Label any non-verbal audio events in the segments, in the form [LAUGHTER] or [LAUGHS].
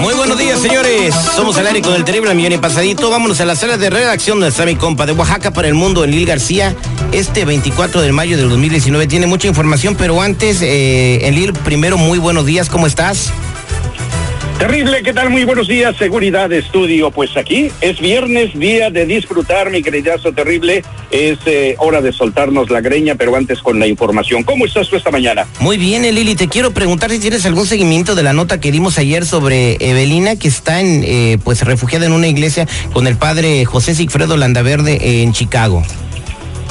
Muy buenos días, señores. Somos al aire con el terrible millón y pasadito. Vámonos a la sala de redacción de mi compa de Oaxaca para el mundo, en Lil García. Este 24 de mayo del 2019 tiene mucha información, pero antes, eh, Enlil, primero, muy buenos días. ¿Cómo estás? Terrible, ¿qué tal? Muy buenos días, Seguridad Estudio. Pues aquí es viernes, día de disfrutar, mi queridazo terrible. Es eh, hora de soltarnos la greña, pero antes con la información. ¿Cómo estás tú esta mañana? Muy bien, Lili. Te quiero preguntar si tienes algún seguimiento de la nota que dimos ayer sobre Evelina, que está en, eh, pues refugiada en una iglesia con el padre José Sigfredo Landaverde en Chicago.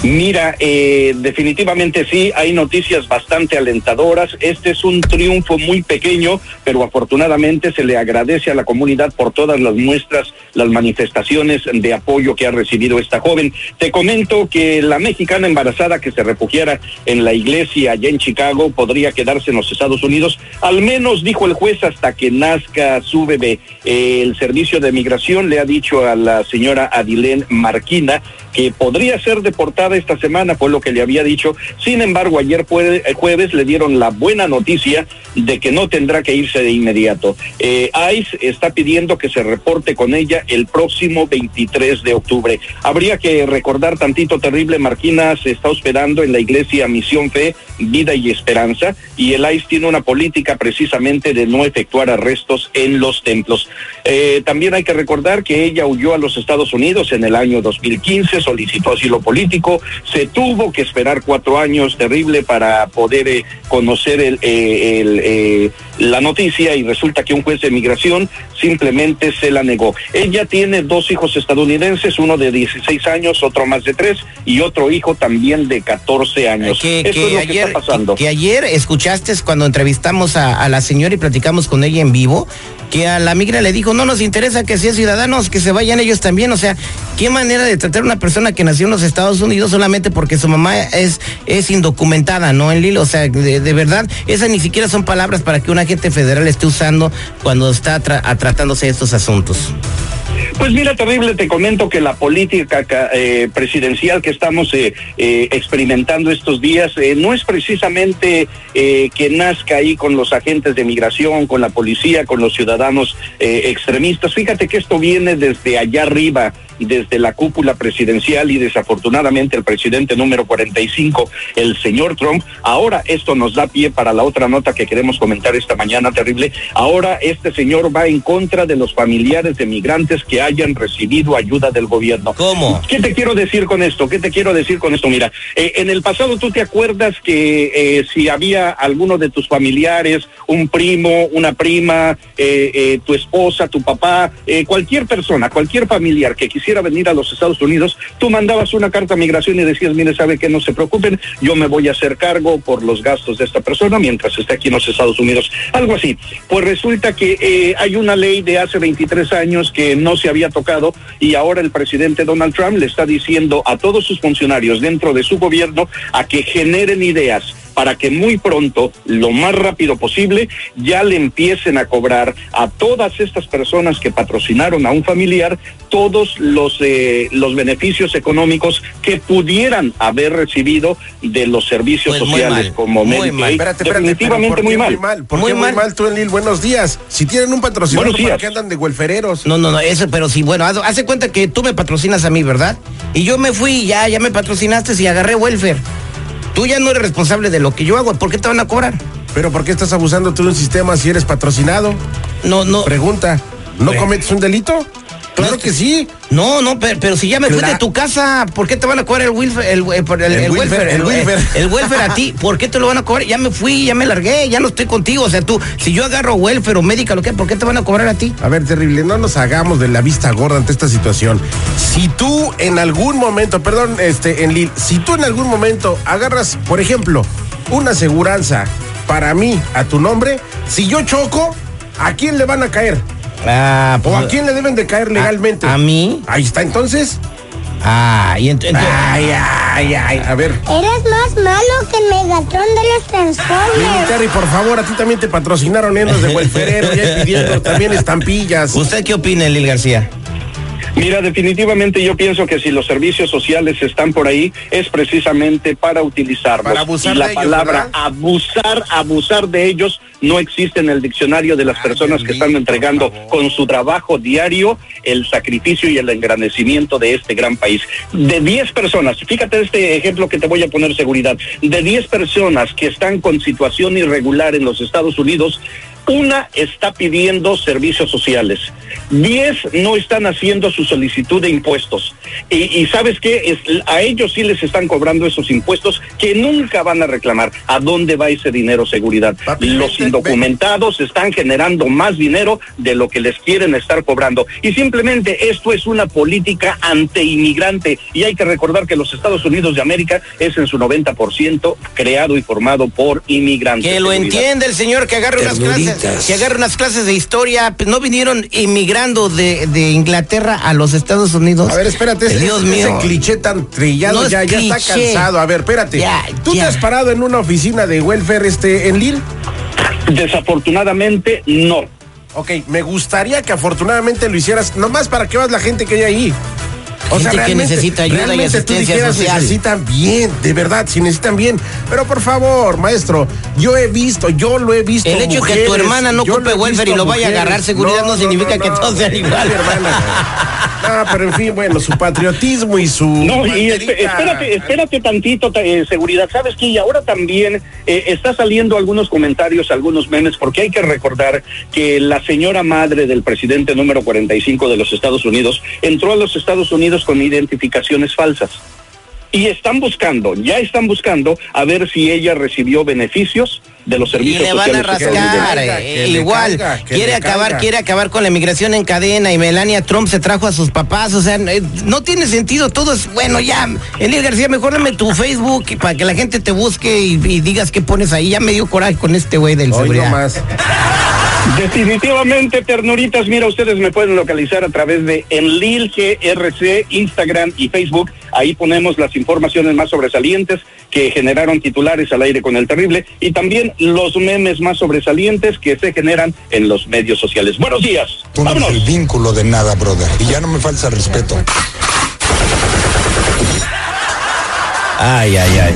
Mira, eh, definitivamente sí, hay noticias bastante alentadoras. Este es un triunfo muy pequeño, pero afortunadamente se le agradece a la comunidad por todas las muestras, las manifestaciones de apoyo que ha recibido esta joven. Te comento que la mexicana embarazada que se refugiara en la iglesia allá en Chicago podría quedarse en los Estados Unidos, al menos dijo el juez hasta que nazca su bebé. El servicio de migración le ha dicho a la señora Adilén Marquina que podría ser deportada esta semana, fue lo que le había dicho. Sin embargo, ayer el jueves le dieron la buena noticia de que no tendrá que irse de inmediato. Eh, ICE está pidiendo que se reporte con ella el próximo 23 de octubre. Habría que recordar tantito terrible, Marquina se está hospedando en la iglesia Misión Fe, Vida y Esperanza, y el ICE tiene una política precisamente de no efectuar arrestos en los templos. Eh, también hay que recordar que ella huyó a los Estados Unidos en el año 2015, solicitó asilo político, se tuvo que esperar cuatro años terrible para poder eh, conocer el, eh, el eh, la noticia y resulta que un juez de migración simplemente se la negó. Ella tiene dos hijos estadounidenses, uno de 16 años, otro más de tres y otro hijo también de 14 años. Que, Eso es lo ayer, que está pasando. Que, ayer escuchaste cuando entrevistamos a, a la señora y platicamos con ella en vivo, que a la migra le dijo, no nos interesa que sean ciudadanos, que se vayan ellos también. O sea, qué manera de tratar a una persona que nació en los Estados Unidos solamente porque su mamá es, es indocumentada, ¿no? En Lilo, o sea, de, verdad, esas ni siquiera son palabras para que una gente federal esté usando cuando está tratándose estos asuntos. Pues mira, terrible, te comento que la política eh, presidencial que estamos eh, eh, experimentando estos días no es precisamente que nazca ahí con los agentes de migración, con la policía, con los ciudadanos extremistas. Fíjate que esto viene desde allá arriba, desde la cúpula presidencial y desafortunadamente el presidente número 45, el señor Trump. Ahora esto nos da pie para la otra nota que queremos comentar esta mañana, terrible. Ahora este señor va en contra de los familiares de migrantes que hayan recibido ayuda del gobierno. ¿Cómo? ¿Qué te quiero decir con esto? ¿Qué te quiero decir con esto? Mira, eh, en el pasado tú te acuerdas que eh, si había alguno de tus familiares, un primo, una prima, eh, tu esposa, tu papá, cualquier persona, cualquier familiar que quisiera venir a los Estados Unidos, tú mandabas una carta a migración y decías, mire, sabe que no se preocupen, yo me voy a hacer cargo por los gastos de esta persona mientras esté aquí en los Estados Unidos. Algo así. Pues resulta que hay una ley de hace 23 años que no se había tocado y ahora el presidente Donald Trump le está diciendo a todos sus funcionarios dentro de su gobierno a que generen ideas para que muy pronto, lo más rápido posible, ya le empiecen a cobrar a todas estas personas que patrocinaron a un familiar todos los eh, los beneficios económicos que pudieran haber recibido de los servicios pues sociales como muy mal. Espérate, espérate, definitivamente muy mal. Muy mal, ¿Por muy, qué mal? muy mal tú, Enlil? Buenos días. Si tienen un patrocinador, ¿para qué andan de huelfereros? No, no, no, eso, pero sí, bueno, hace cuenta que tú me patrocinas a mí, ¿verdad? Y yo me fui, ya, ya me patrocinaste y agarré welfare. Tú ya no eres responsable de lo que yo hago. ¿Por qué te van a cobrar? ¿Pero por qué estás abusando tú de un sistema si eres patrocinado? No, no. Pregunta, ¿no cometes un delito? Claro que sí. No, no, pero, si ya me fui de tu casa, ¿por qué te van a cobrar el welfare? El, welfare, [LAUGHS] el, welfare. a ti, ¿por qué te lo van a cobrar? Ya me fui, ya me largué, ya no estoy contigo. O sea, tú, si yo agarro welfare o médica, lo que, ¿por qué te van a cobrar a ti? A ver, terrible, no nos hagamos de la vista gorda ante esta situación. Si tú en algún momento, perdón, este, en Lil, si tú en algún momento agarras, por ejemplo, una aseguranza para mí a tu nombre, si yo choco, ¿a quién le van a caer? Ah, ¿O a quién le deben de caer legalmente? ¿A, mí? Ahí está, entonces. Ah, y entonces. Ay, ay, ay. A ver. Eres más malo que Megatron de los Transformers. Terry, por favor, a ti también te patrocinaron en los de Welferero, ya pidiendo también estampillas. ¿Usted qué opina, Lil García? Mira, definitivamente yo pienso que si los servicios sociales están por ahí es precisamente para utilizarlos. Para abusar y la de palabra ¿verdad? abusar, abusar de ellos no existe en el diccionario de las personas que están entregando con su trabajo diario el sacrificio y el engrandecimiento de este gran país. De 10 personas, fíjate este ejemplo que te voy a poner seguridad, de 10 personas que están con situación irregular en los Estados Unidos, una está pidiendo servicios sociales. Diez no están haciendo su solicitud de impuestos. Y, y sabes qué, Es- a ellos sí les están cobrando esos impuestos que nunca van a reclamar. ¿A dónde va ese dinero, seguridad? Papi, Los indocumentados están generando más dinero de lo que les quieren estar cobrando. Y simplemente esto es una política anti-inmigrante. Y hay que recordar que los Estados Unidos de América es en su 90% creado y formado por inmigrantes. Que lo seguridad. entiende el señor que agarre unas clases, que agarre unas clases de historia. Pues, No vinieron inmigrando de, de Inglaterra a los Estados Unidos. A ver, espérate, ese, Dios ese mío. cliché tan trillado No es ya, ya está cansado. A ver, espérate. Ya, ¿Tú ya. te has parado en una oficina de welfare este, en Lille? Desafortunadamente, no. Ok, me gustaría que afortunadamente lo hicieras, nomás para que veas la gente que hay ahí. Gente que necesita ayuda y realmente tú asistencia dijeras, social. necesitan bien, de verdad, si necesitan bien. Pero por favor, maestro, yo he visto, yo lo he visto. El hecho de que tu mujeres, hermana no ocupe welfare y lo vaya a mujeres. agarrar seguridad no significa que todos sean igual. hermana. No, pero en fin, bueno, su patriotismo y su. No, y espérate, espérate tantito, ta- eh, seguridad. ¿Sabes qué? Y ahora también eh, está saliendo algunos comentarios, algunos memes, porque hay que recordar que la señora madre del presidente número 45 de los Estados Unidos entró a los Estados Unidos con identificaciones falsas. Y están buscando, ya están buscando a ver si ella recibió beneficios de los Y servicios le van a sociales. rascar, eh, igual. quiere acabar, caiga. quiere acabar con la inmigración en cadena y Melania Trump se trajo a sus papás, o sea, eh, no tiene sentido, todo es bueno ya. Elías García, mejor dame tu Facebook y para que la gente te busque y, y digas qué pones ahí. Ya me dio coraje con este güey del Hoy seguridad. nomás. [LAUGHS] Definitivamente, ternuritas, mira, ustedes me pueden localizar a través de Enlil GRC, Instagram y Facebook. Ahí ponemos las informaciones más sobresalientes que generaron titulares al aire con el terrible y también los memes más sobresalientes que se generan en los medios sociales. Buenos días. Tú no eres el Vámonos. vínculo de nada, brother. Y ya no me falta respeto. Ay, ay, ay.